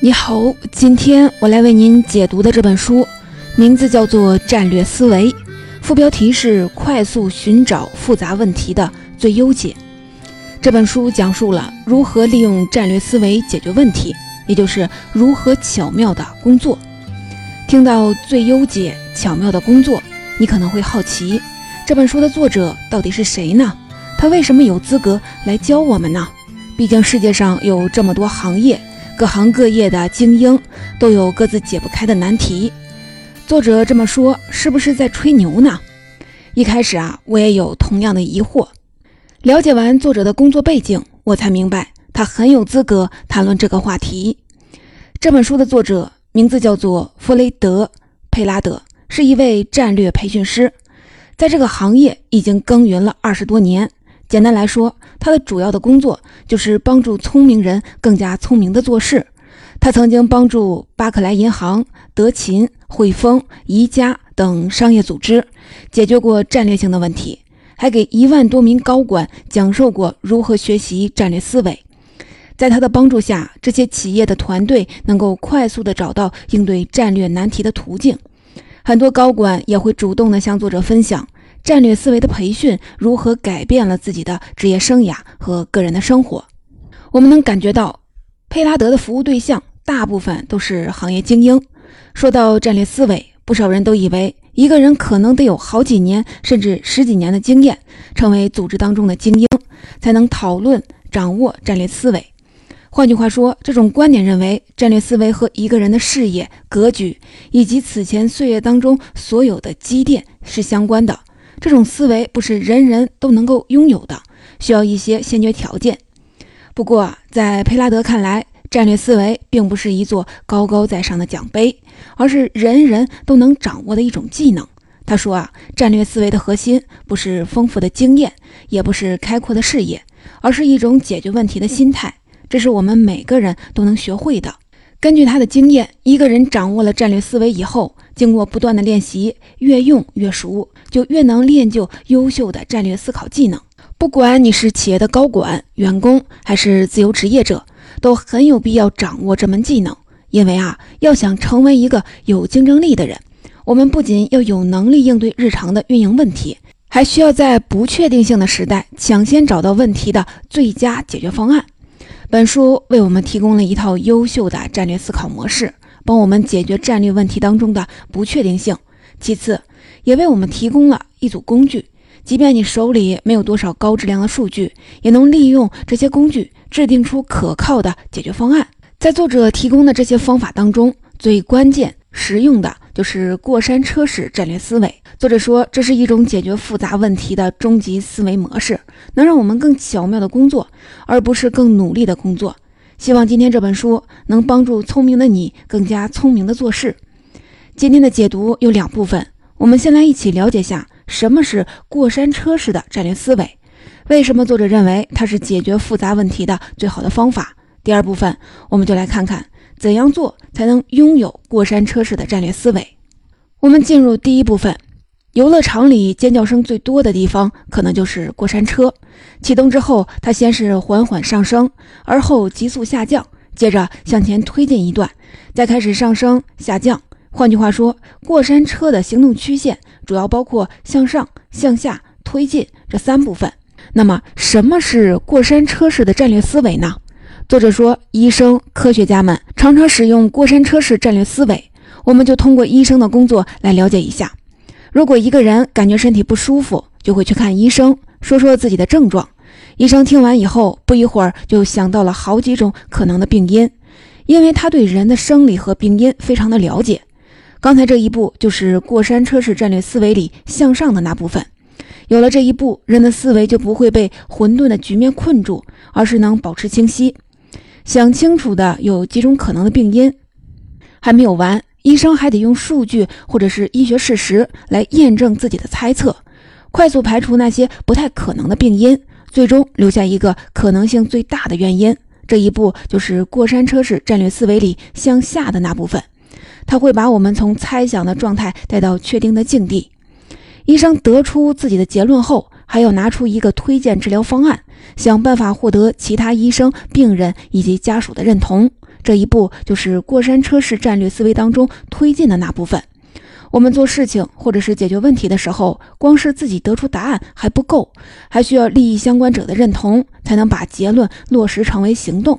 你好，今天我来为您解读的这本书，名字叫做《战略思维》，副标题是“快速寻找复杂问题的最优解”。这本书讲述了如何利用战略思维解决问题，也就是如何巧妙的工作。听到“最优解”“巧妙的工作”，你可能会好奇，这本书的作者到底是谁呢？他为什么有资格来教我们呢？毕竟世界上有这么多行业。各行各业的精英都有各自解不开的难题。作者这么说，是不是在吹牛呢？一开始啊，我也有同样的疑惑。了解完作者的工作背景，我才明白他很有资格谈论这个话题。这本书的作者名字叫做弗雷德·佩拉德，是一位战略培训师，在这个行业已经耕耘了二十多年。简单来说，他的主要的工作就是帮助聪明人更加聪明的做事。他曾经帮助巴克莱银行、德勤、汇丰、宜家等商业组织解决过战略性的问题，还给一万多名高管讲授过如何学习战略思维。在他的帮助下，这些企业的团队能够快速地找到应对战略难题的途径。很多高管也会主动地向作者分享。战略思维的培训如何改变了自己的职业生涯和个人的生活？我们能感觉到，佩拉德的服务对象大部分都是行业精英。说到战略思维，不少人都以为一个人可能得有好几年甚至十几年的经验，成为组织当中的精英，才能讨论掌握战略思维。换句话说，这种观点认为，战略思维和一个人的视野、格局以及此前岁月当中所有的积淀是相关的。这种思维不是人人都能够拥有的，需要一些先决条件。不过，在佩拉德看来，战略思维并不是一座高高在上的奖杯，而是人人都能掌握的一种技能。他说啊，战略思维的核心不是丰富的经验，也不是开阔的视野，而是一种解决问题的心态。这是我们每个人都能学会的。根据他的经验，一个人掌握了战略思维以后，经过不断的练习，越用越熟。就越能练就优秀的战略思考技能。不管你是企业的高管、员工，还是自由职业者，都很有必要掌握这门技能。因为啊，要想成为一个有竞争力的人，我们不仅要有能力应对日常的运营问题，还需要在不确定性的时代抢先找到问题的最佳解决方案。本书为我们提供了一套优秀的战略思考模式，帮我们解决战略问题当中的不确定性。其次，也为我们提供了一组工具，即便你手里没有多少高质量的数据，也能利用这些工具制定出可靠的解决方案。在作者提供的这些方法当中，最关键、实用的就是过山车式战略思维。作者说，这是一种解决复杂问题的终极思维模式，能让我们更巧妙的工作，而不是更努力的工作。希望今天这本书能帮助聪明的你更加聪明的做事。今天的解读有两部分。我们先来一起了解下什么是过山车式的战略思维，为什么作者认为它是解决复杂问题的最好的方法。第二部分，我们就来看看怎样做才能拥有过山车式的战略思维。我们进入第一部分，游乐场里尖叫声最多的地方，可能就是过山车。启动之后，它先是缓缓上升，而后急速下降，接着向前推进一段，再开始上升下降。换句话说，过山车的行动曲线主要包括向上、向下、推进这三部分。那么，什么是过山车式的战略思维呢？作者说，医生、科学家们常常使用过山车式战略思维。我们就通过医生的工作来了解一下。如果一个人感觉身体不舒服，就会去看医生，说说自己的症状。医生听完以后，不一会儿就想到了好几种可能的病因，因为他对人的生理和病因非常的了解。刚才这一步就是过山车式战略思维里向上的那部分。有了这一步，人的思维就不会被混沌的局面困住，而是能保持清晰。想清楚的有几种可能的病因，还没有完，医生还得用数据或者是医学事实来验证自己的猜测，快速排除那些不太可能的病因，最终留下一个可能性最大的原因。这一步就是过山车式战略思维里向下的那部分。它会把我们从猜想的状态带到确定的境地。医生得出自己的结论后，还要拿出一个推荐治疗方案，想办法获得其他医生、病人以及家属的认同。这一步就是过山车式战略思维当中推进的那部分。我们做事情或者是解决问题的时候，光是自己得出答案还不够，还需要利益相关者的认同，才能把结论落实成为行动。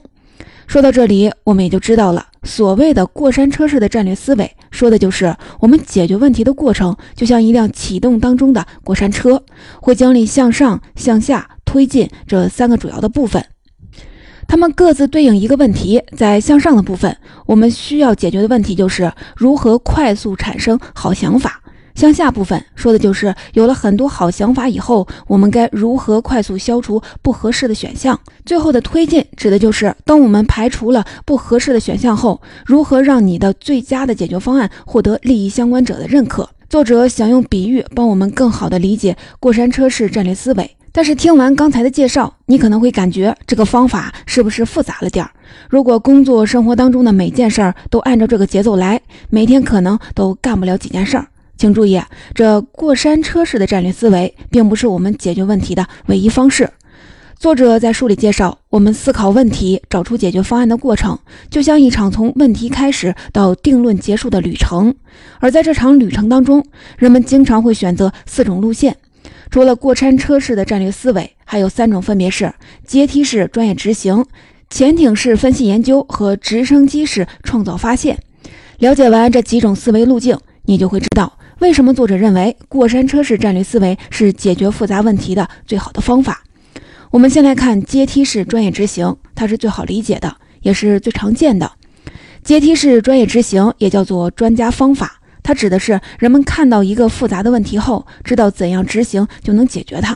说到这里，我们也就知道了，所谓的过山车式的战略思维，说的就是我们解决问题的过程，就像一辆启动当中的过山车，会经历向上、向下推进这三个主要的部分。它们各自对应一个问题，在向上的部分，我们需要解决的问题就是如何快速产生好想法；向下部分说的就是有了很多好想法以后，我们该如何快速消除不合适的选项。最后的推进指的就是当我们排除了不合适的选项后，如何让你的最佳的解决方案获得利益相关者的认可。作者想用比喻帮我们更好地理解过山车式战略思维。但是听完刚才的介绍，你可能会感觉这个方法是不是复杂了点儿？如果工作生活当中的每件事儿都按照这个节奏来，每天可能都干不了几件事儿。请注意，这过山车式的战略思维并不是我们解决问题的唯一方式。作者在书里介绍，我们思考问题、找出解决方案的过程，就像一场从问题开始到定论结束的旅程。而在这场旅程当中，人们经常会选择四种路线。除了过山车式的战略思维，还有三种，分别是阶梯式专业执行、潜艇式分析研究和直升机式创造发现。了解完这几种思维路径，你就会知道为什么作者认为过山车式战略思维是解决复杂问题的最好的方法。我们先来看阶梯式专业执行，它是最好理解的，也是最常见的。阶梯式专业执行也叫做专家方法。它指的是人们看到一个复杂的问题后，知道怎样执行就能解决它。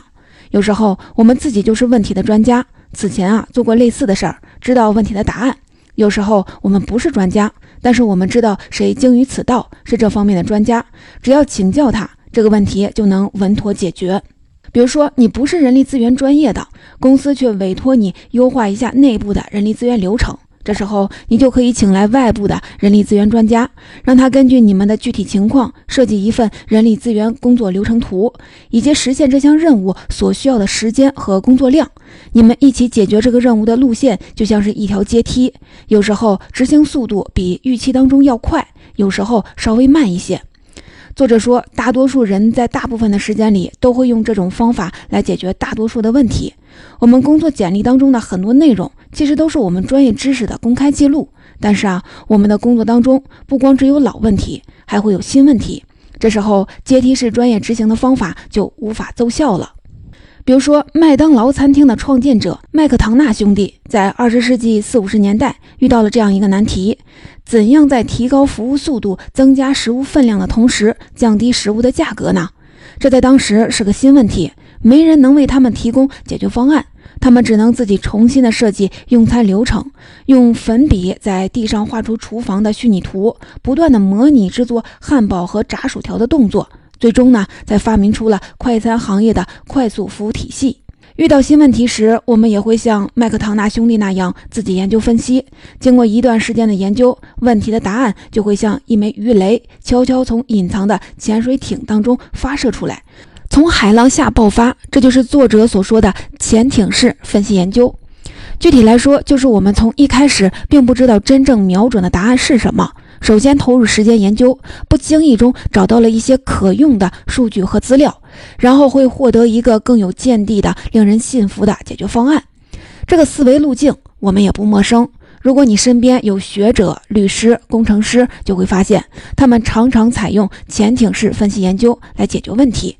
有时候我们自己就是问题的专家，此前啊做过类似的事儿，知道问题的答案。有时候我们不是专家，但是我们知道谁精于此道，是这方面的专家，只要请教他，这个问题就能稳妥解决。比如说，你不是人力资源专业的，公司却委托你优化一下内部的人力资源流程。这时候，你就可以请来外部的人力资源专家，让他根据你们的具体情况设计一份人力资源工作流程图，以及实现这项任务所需要的时间和工作量。你们一起解决这个任务的路线就像是一条阶梯，有时候执行速度比预期当中要快，有时候稍微慢一些。作者说，大多数人在大部分的时间里都会用这种方法来解决大多数的问题。我们工作简历当中的很多内容，其实都是我们专业知识的公开记录。但是啊，我们的工作当中不光只有老问题，还会有新问题。这时候阶梯式专业执行的方法就无法奏效了。比如说，麦当劳餐厅的创建者麦克唐纳兄弟在二十世纪四五十年代遇到了这样一个难题：怎样在提高服务速度、增加食物分量的同时，降低食物的价格呢？这在当时是个新问题，没人能为他们提供解决方案，他们只能自己重新的设计用餐流程，用粉笔在地上画出厨房的虚拟图，不断的模拟制作汉堡和炸薯条的动作。最终呢，才发明出了快餐行业的快速服务体系。遇到新问题时，我们也会像麦克唐纳兄弟那样自己研究分析。经过一段时间的研究，问题的答案就会像一枚鱼雷，悄悄从隐藏的潜水艇当中发射出来，从海浪下爆发。这就是作者所说的潜艇式分析研究。具体来说，就是我们从一开始并不知道真正瞄准的答案是什么。首先投入时间研究，不经意中找到了一些可用的数据和资料，然后会获得一个更有见地的、令人信服的解决方案。这个思维路径我们也不陌生。如果你身边有学者、律师、工程师，就会发现他们常常采用潜艇式分析研究来解决问题。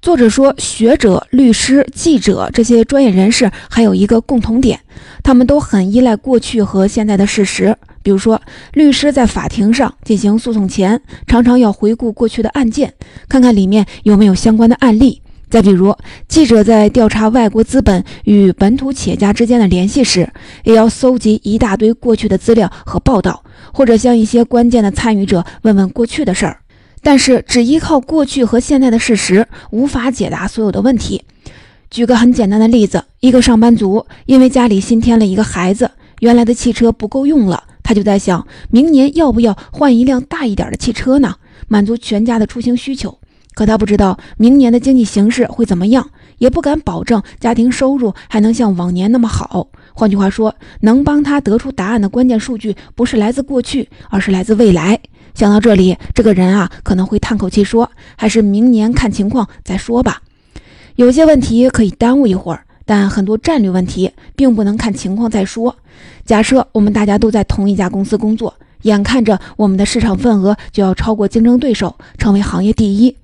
作者说，学者、律师、记者这些专业人士还有一个共同点，他们都很依赖过去和现在的事实。比如说，律师在法庭上进行诉讼前，常常要回顾过去的案件，看看里面有没有相关的案例。再比如，记者在调查外国资本与本土企业家之间的联系时，也要搜集一大堆过去的资料和报道，或者向一些关键的参与者问问过去的事儿。但是，只依靠过去和现在的事实，无法解答所有的问题。举个很简单的例子：一个上班族因为家里新添了一个孩子，原来的汽车不够用了，他就在想，明年要不要换一辆大一点的汽车呢？满足全家的出行需求。可他不知道明年的经济形势会怎么样，也不敢保证家庭收入还能像往年那么好。换句话说，能帮他得出答案的关键数据不是来自过去，而是来自未来。想到这里，这个人啊可能会叹口气说：“还是明年看情况再说吧。”有些问题可以耽误一会儿，但很多战略问题并不能看情况再说。假设我们大家都在同一家公司工作，眼看着我们的市场份额就要超过竞争对手，成为行业第一。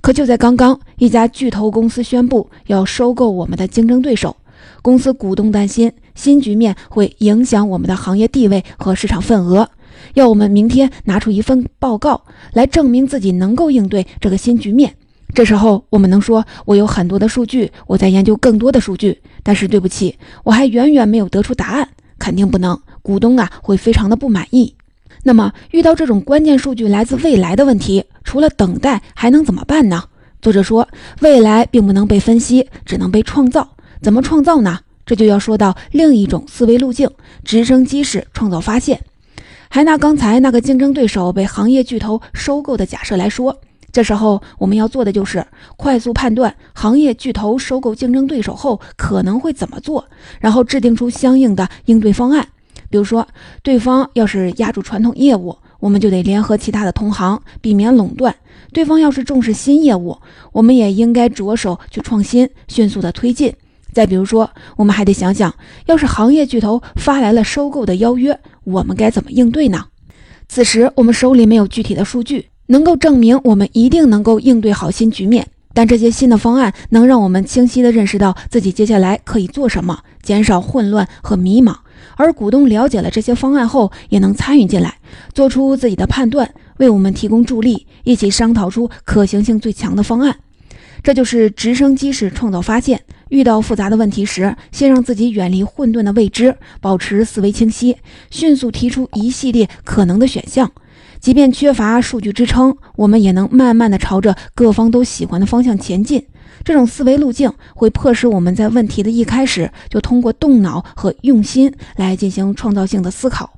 可就在刚刚，一家巨头公司宣布要收购我们的竞争对手。公司股东担心新局面会影响我们的行业地位和市场份额，要我们明天拿出一份报告来证明自己能够应对这个新局面。这时候我们能说我有很多的数据，我在研究更多的数据，但是对不起，我还远远没有得出答案，肯定不能。股东啊会非常的不满意。那么遇到这种关键数据来自未来的问题，除了等待还能怎么办呢？作者说，未来并不能被分析，只能被创造。怎么创造呢？这就要说到另一种思维路径——直升机式创造发现。还拿刚才那个竞争对手被行业巨头收购的假设来说，这时候我们要做的就是快速判断行业巨头收购竞争对手后可能会怎么做，然后制定出相应的应对方案。比如说，对方要是压住传统业务，我们就得联合其他的同行，避免垄断；对方要是重视新业务，我们也应该着手去创新，迅速的推进。再比如说，我们还得想想，要是行业巨头发来了收购的邀约，我们该怎么应对呢？此时我们手里没有具体的数据，能够证明我们一定能够应对好新局面。但这些新的方案能让我们清晰地认识到自己接下来可以做什么，减少混乱和迷茫。而股东了解了这些方案后，也能参与进来，做出自己的判断，为我们提供助力，一起商讨出可行性最强的方案。这就是直升机式创造发现。遇到复杂的问题时，先让自己远离混沌的未知，保持思维清晰，迅速提出一系列可能的选项。即便缺乏数据支撑，我们也能慢慢的朝着各方都喜欢的方向前进。这种思维路径会迫使我们在问题的一开始就通过动脑和用心来进行创造性的思考。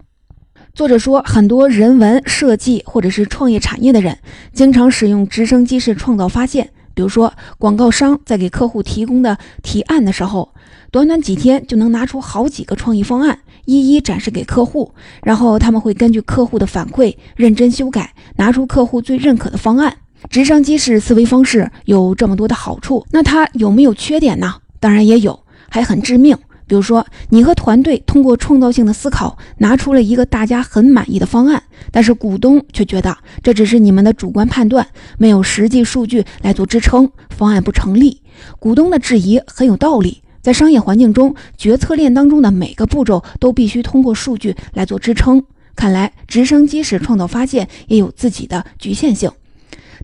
作者说，很多人文设计或者是创业产业的人，经常使用直升机式创造发现。比如说，广告商在给客户提供的提案的时候，短短几天就能拿出好几个创意方案，一一展示给客户，然后他们会根据客户的反馈认真修改，拿出客户最认可的方案。直升机式思维方式有这么多的好处，那它有没有缺点呢？当然也有，还很致命。比如说，你和团队通过创造性的思考，拿出了一个大家很满意的方案，但是股东却觉得这只是你们的主观判断，没有实际数据来做支撑，方案不成立。股东的质疑很有道理，在商业环境中，决策链当中的每个步骤都必须通过数据来做支撑。看来，直升机式创造发现也有自己的局限性。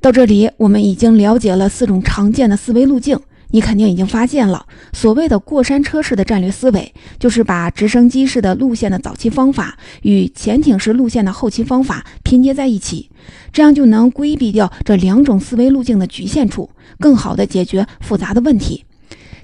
到这里，我们已经了解了四种常见的思维路径。你肯定已经发现了，所谓的过山车式的战略思维，就是把直升机式的路线的早期方法与潜艇式路线的后期方法拼接在一起，这样就能规避掉这两种思维路径的局限处，更好的解决复杂的问题。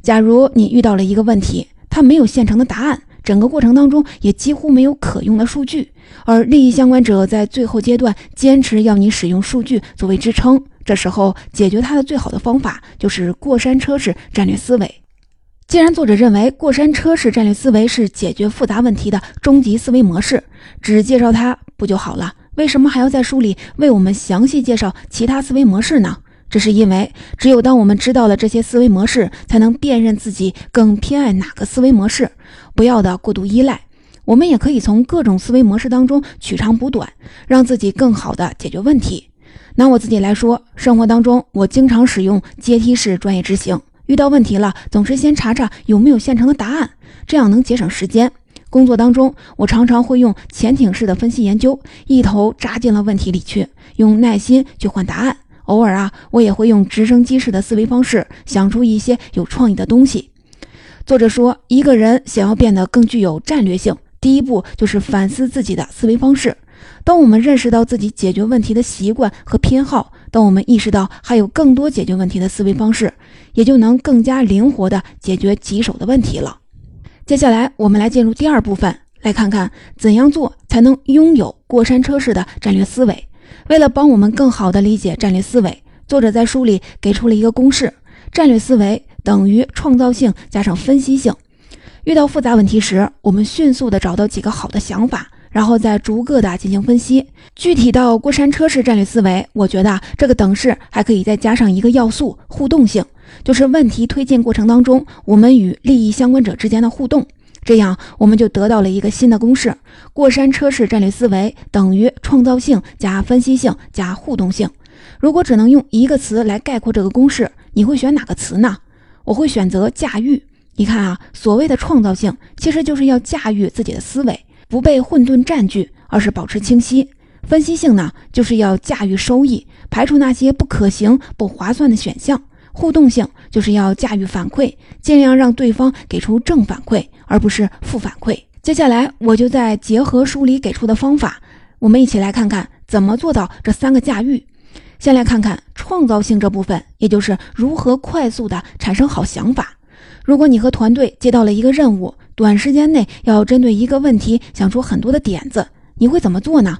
假如你遇到了一个问题，它没有现成的答案，整个过程当中也几乎没有可用的数据，而利益相关者在最后阶段坚持要你使用数据作为支撑。这时候解决它的最好的方法就是过山车式战略思维。既然作者认为过山车式战略思维是解决复杂问题的终极思维模式，只介绍它不就好了？为什么还要在书里为我们详细介绍其他思维模式呢？这是因为只有当我们知道了这些思维模式，才能辨认自己更偏爱哪个思维模式，不要的过度依赖。我们也可以从各种思维模式当中取长补短，让自己更好的解决问题。拿我自己来说，生活当中我经常使用阶梯式专业执行。遇到问题了，总是先查查有没有现成的答案，这样能节省时间。工作当中，我常常会用潜艇式的分析研究，一头扎进了问题里去，用耐心去换答案。偶尔啊，我也会用直升机式的思维方式，想出一些有创意的东西。作者说，一个人想要变得更具有战略性，第一步就是反思自己的思维方式。当我们认识到自己解决问题的习惯和偏好，当我们意识到还有更多解决问题的思维方式，也就能更加灵活地解决棘手的问题了。接下来，我们来进入第二部分，来看看怎样做才能拥有过山车式的战略思维。为了帮我们更好地理解战略思维，作者在书里给出了一个公式：战略思维等于创造性加上分析性。遇到复杂问题时，我们迅速地找到几个好的想法，然后再逐个的进行分析。具体到过山车式战略思维，我觉得这个等式还可以再加上一个要素——互动性，就是问题推进过程当中，我们与利益相关者之间的互动。这样，我们就得到了一个新的公式：过山车式战略思维等于创造性加分析性加互动性。如果只能用一个词来概括这个公式，你会选哪个词呢？我会选择驾驭。你看啊，所谓的创造性，其实就是要驾驭自己的思维，不被混沌占据，而是保持清晰。分析性呢，就是要驾驭收益，排除那些不可行、不划算的选项。互动性就是要驾驭反馈，尽量让对方给出正反馈，而不是负反馈。接下来，我就再结合书里给出的方法，我们一起来看看怎么做到这三个驾驭。先来看看创造性这部分，也就是如何快速的产生好想法。如果你和团队接到了一个任务，短时间内要针对一个问题想出很多的点子，你会怎么做呢？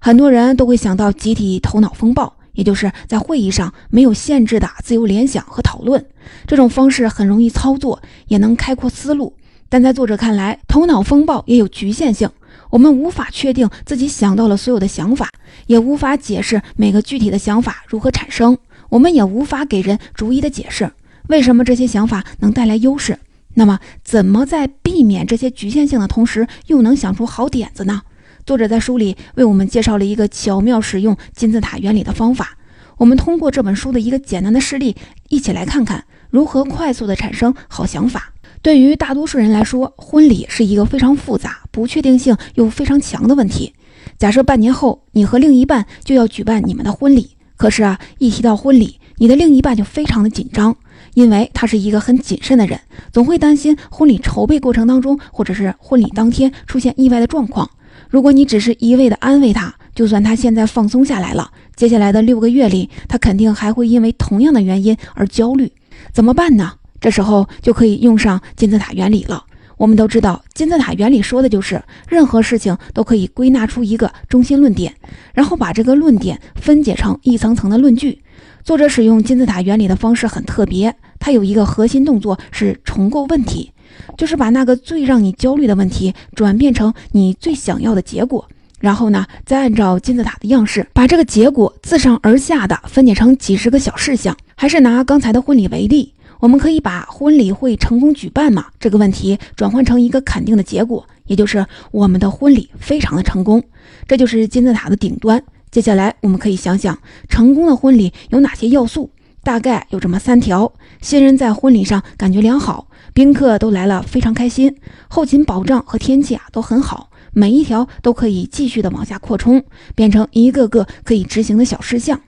很多人都会想到集体头脑风暴，也就是在会议上没有限制的自由联想和讨论。这种方式很容易操作，也能开阔思路。但在作者看来，头脑风暴也有局限性。我们无法确定自己想到了所有的想法，也无法解释每个具体的想法如何产生。我们也无法给人逐一的解释。为什么这些想法能带来优势？那么，怎么在避免这些局限性的同时，又能想出好点子呢？作者在书里为我们介绍了一个巧妙使用金字塔原理的方法。我们通过这本书的一个简单的事例，一起来看看如何快速的产生好想法。对于大多数人来说，婚礼是一个非常复杂、不确定性又非常强的问题。假设半年后你和另一半就要举办你们的婚礼，可是啊，一提到婚礼，你的另一半就非常的紧张。因为他是一个很谨慎的人，总会担心婚礼筹备过程当中，或者是婚礼当天出现意外的状况。如果你只是一味的安慰他，就算他现在放松下来了，接下来的六个月里，他肯定还会因为同样的原因而焦虑。怎么办呢？这时候就可以用上金字塔原理了。我们都知道，金字塔原理说的就是任何事情都可以归纳出一个中心论点，然后把这个论点分解成一层层的论据。作者使用金字塔原理的方式很特别，他有一个核心动作是重构问题，就是把那个最让你焦虑的问题转变成你最想要的结果，然后呢，再按照金字塔的样式把这个结果自上而下的分解成几十个小事项。还是拿刚才的婚礼为例，我们可以把婚礼会成功举办吗这个问题转换成一个肯定的结果，也就是我们的婚礼非常的成功，这就是金字塔的顶端。接下来，我们可以想想成功的婚礼有哪些要素，大概有这么三条：新人在婚礼上感觉良好，宾客都来了非常开心，后勤保障和天气啊都很好，每一条都可以继续的往下扩充，变成一个个可以执行的小事项。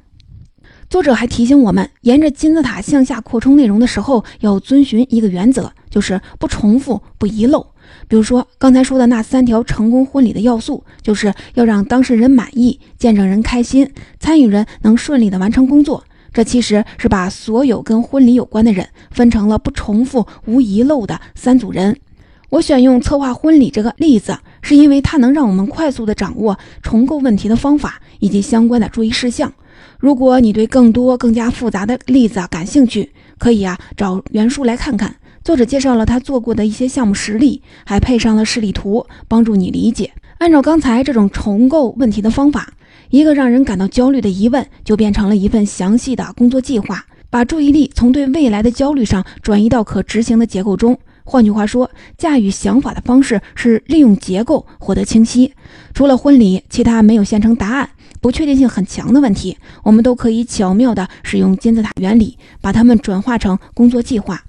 作者还提醒我们，沿着金字塔向下扩充内容的时候，要遵循一个原则，就是不重复、不遗漏。比如说刚才说的那三条成功婚礼的要素，就是要让当事人满意、见证人开心、参与人能顺利的完成工作。这其实是把所有跟婚礼有关的人分成了不重复、无遗漏的三组人。我选用策划婚礼这个例子，是因为它能让我们快速的掌握重构问题的方法以及相关的注意事项。如果你对更多更加复杂的例子啊感兴趣，可以啊找原书来看看。作者介绍了他做过的一些项目实例，还配上了示例图，帮助你理解。按照刚才这种重构问题的方法，一个让人感到焦虑的疑问就变成了一份详细的工作计划，把注意力从对未来的焦虑上转移到可执行的结构中。换句话说，驾驭想法的方式是利用结构获得清晰。除了婚礼，其他没有现成答案、不确定性很强的问题，我们都可以巧妙地使用金字塔原理，把它们转化成工作计划。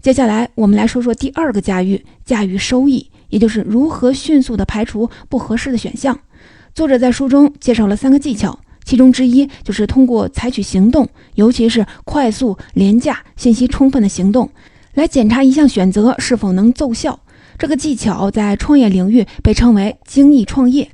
接下来，我们来说说第二个驾驭，驾驭收益，也就是如何迅速地排除不合适的选项。作者在书中介绍了三个技巧，其中之一就是通过采取行动，尤其是快速、廉价、信息充分的行动，来检查一项选择是否能奏效。这个技巧在创业领域被称为“精益创业”。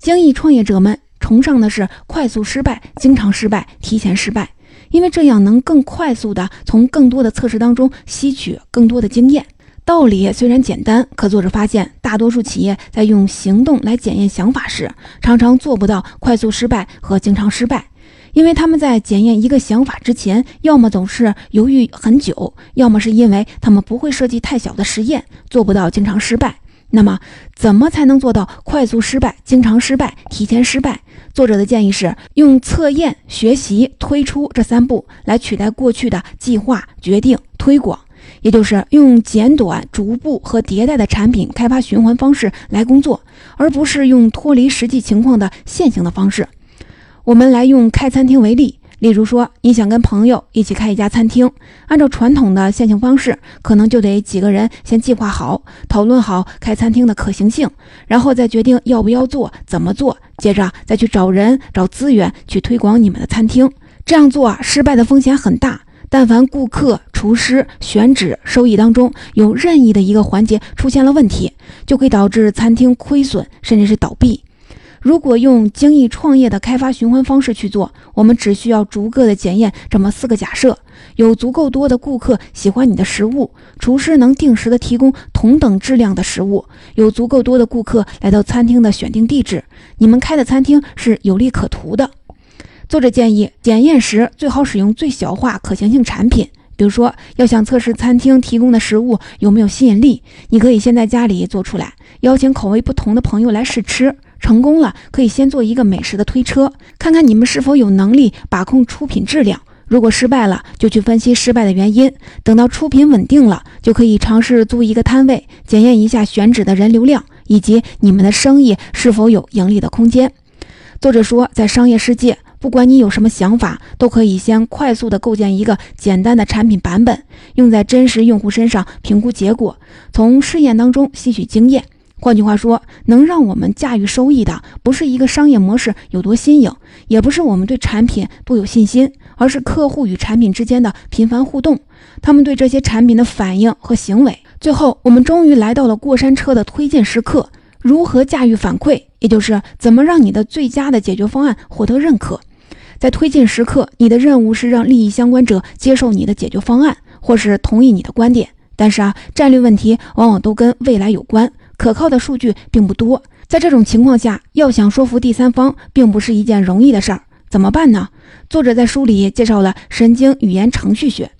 精益创业者们崇尚的是快速失败、经常失败、提前失败。因为这样能更快速地从更多的测试当中吸取更多的经验。道理虽然简单，可作者发现，大多数企业在用行动来检验想法时，常常做不到快速失败和经常失败。因为他们在检验一个想法之前，要么总是犹豫很久，要么是因为他们不会设计太小的实验，做不到经常失败。那么，怎么才能做到快速失败、经常失败、提前失败？作者的建议是用测验、学习、推出这三步来取代过去的计划、决定、推广，也就是用简短、逐步和迭代的产品开发循环方式来工作，而不是用脱离实际情况的线性的方式。我们来用开餐厅为例。例如说，你想跟朋友一起开一家餐厅，按照传统的线性方式，可能就得几个人先计划好、讨论好开餐厅的可行性，然后再决定要不要做、怎么做，接着再去找人、找资源去推广你们的餐厅。这样做啊，失败的风险很大。但凡顾客、厨师、选址、收益当中有任意的一个环节出现了问题，就会导致餐厅亏损，甚至是倒闭。如果用精益创业的开发循环方式去做，我们只需要逐个的检验这么四个假设：有足够多的顾客喜欢你的食物，厨师能定时的提供同等质量的食物，有足够多的顾客来到餐厅的选定地址，你们开的餐厅是有利可图的。作者建议，检验时最好使用最小化可行性产品，比如说，要想测试餐厅提供的食物有没有吸引力，你可以先在家里做出来，邀请口味不同的朋友来试吃。成功了，可以先做一个美食的推车，看看你们是否有能力把控出品质量。如果失败了，就去分析失败的原因。等到出品稳定了，就可以尝试租一个摊位，检验一下选址的人流量以及你们的生意是否有盈利的空间。作者说，在商业世界，不管你有什么想法，都可以先快速的构建一个简单的产品版本，用在真实用户身上评估结果，从试验当中吸取经验。换句话说，能让我们驾驭收益的，不是一个商业模式有多新颖，也不是我们对产品多有信心，而是客户与产品之间的频繁互动，他们对这些产品的反应和行为。最后，我们终于来到了过山车的推进时刻：如何驾驭反馈，也就是怎么让你的最佳的解决方案获得认可。在推进时刻，你的任务是让利益相关者接受你的解决方案，或是同意你的观点。但是啊，战略问题往往都跟未来有关。可靠的数据并不多，在这种情况下，要想说服第三方，并不是一件容易的事儿。怎么办呢？作者在书里介绍了神经语言程序学，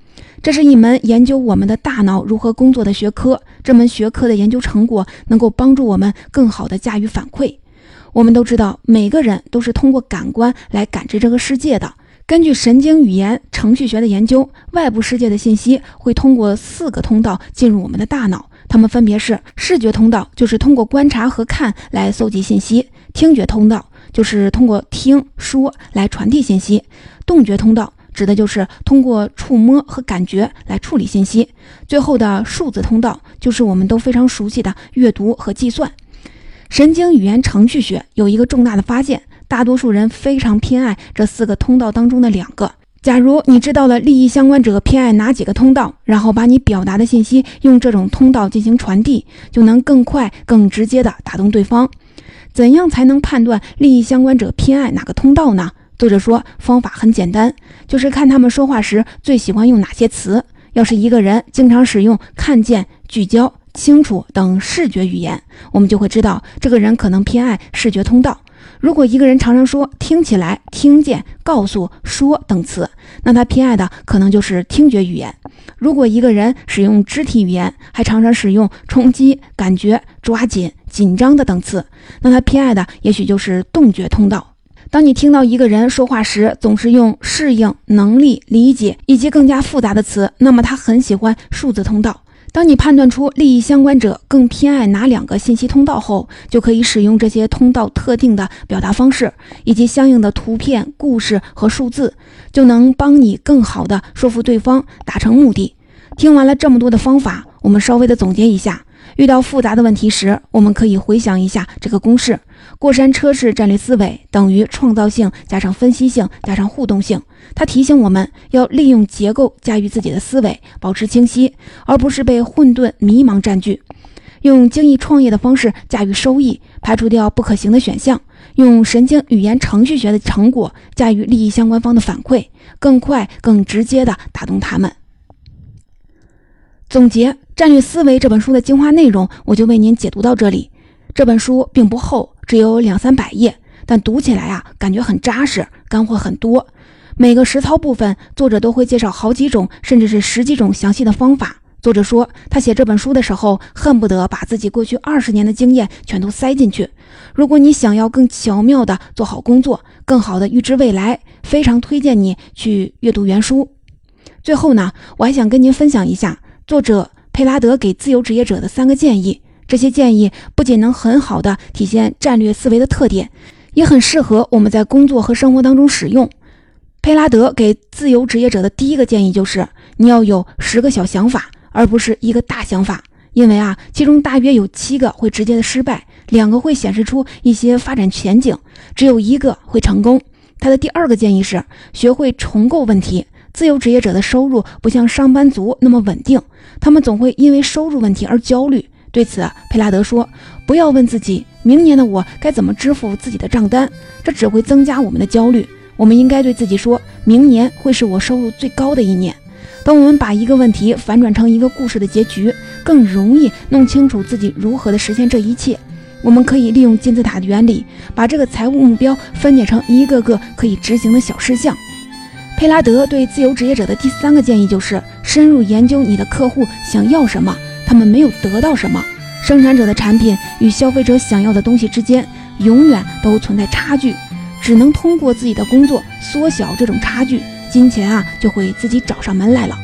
这是一门研究我们的大脑如何工作的学科。这门学科的研究成果能够帮助我们更好地驾驭反馈。我们都知道，每个人都是通过感官来感知这个世界的。根据神经语言程序学的研究，外部世界的信息会通过四个通道进入我们的大脑。它们分别是视觉通道，就是通过观察和看来搜集信息；听觉通道就是通过听说来传递信息；动觉通道指的就是通过触摸和感觉来处理信息；最后的数字通道就是我们都非常熟悉的阅读和计算。神经语言程序学有一个重大的发现，大多数人非常偏爱这四个通道当中的两个。假如你知道了利益相关者偏爱哪几个通道，然后把你表达的信息用这种通道进行传递，就能更快、更直接地打动对方。怎样才能判断利益相关者偏爱哪个通道呢？作者说，方法很简单，就是看他们说话时最喜欢用哪些词。要是一个人经常使用看见、聚焦、清楚等视觉语言，我们就会知道这个人可能偏爱视觉通道。如果一个人常常说“听起来”“听见”“告诉”“说”等词，那他偏爱的可能就是听觉语言。如果一个人使用肢体语言，还常常使用冲击、感觉、抓紧、紧张的等词，那他偏爱的也许就是动觉通道。当你听到一个人说话时总是用适应、能力、理解以及更加复杂的词，那么他很喜欢数字通道。当你判断出利益相关者更偏爱哪两个信息通道后，就可以使用这些通道特定的表达方式，以及相应的图片、故事和数字，就能帮你更好的说服对方，达成目的。听完了这么多的方法，我们稍微的总结一下。遇到复杂的问题时，我们可以回想一下这个公式：过山车式战略思维等于创造性加上分析性加上互动性。它提醒我们要利用结构驾驭自己的思维，保持清晰，而不是被混沌迷茫占据。用精益创业的方式驾驭收益，排除掉不可行的选项。用神经语言程序学的成果驾驭利益相关方的反馈，更快、更直接地打动他们。总结《战略思维》这本书的精华内容，我就为您解读到这里。这本书并不厚，只有两三百页。但读起来啊，感觉很扎实，干货很多。每个实操部分，作者都会介绍好几种，甚至是十几种详细的方法。作者说，他写这本书的时候，恨不得把自己过去二十年的经验全都塞进去。如果你想要更巧妙地做好工作，更好地预知未来，非常推荐你去阅读原书。最后呢，我还想跟您分享一下作者佩拉德给自由职业者的三个建议。这些建议不仅能很好的体现战略思维的特点，也很适合我们在工作和生活当中使用。佩拉德给自由职业者的第一个建议就是，你要有十个小想法，而不是一个大想法，因为啊，其中大约有七个会直接的失败，两个会显示出一些发展前景，只有一个会成功。他的第二个建议是，学会重构问题。自由职业者的收入不像上班族那么稳定，他们总会因为收入问题而焦虑。对此，佩拉德说：“不要问自己明年的我该怎么支付自己的账单，这只会增加我们的焦虑。我们应该对自己说，明年会是我收入最高的一年。当我们把一个问题反转成一个故事的结局，更容易弄清楚自己如何的实现这一切。我们可以利用金字塔的原理，把这个财务目标分解成一个个可以执行的小事项。”佩拉德对自由职业者的第三个建议就是深入研究你的客户想要什么。他们没有得到什么，生产者的产品与消费者想要的东西之间永远都存在差距，只能通过自己的工作缩小这种差距，金钱啊就会自己找上门来了。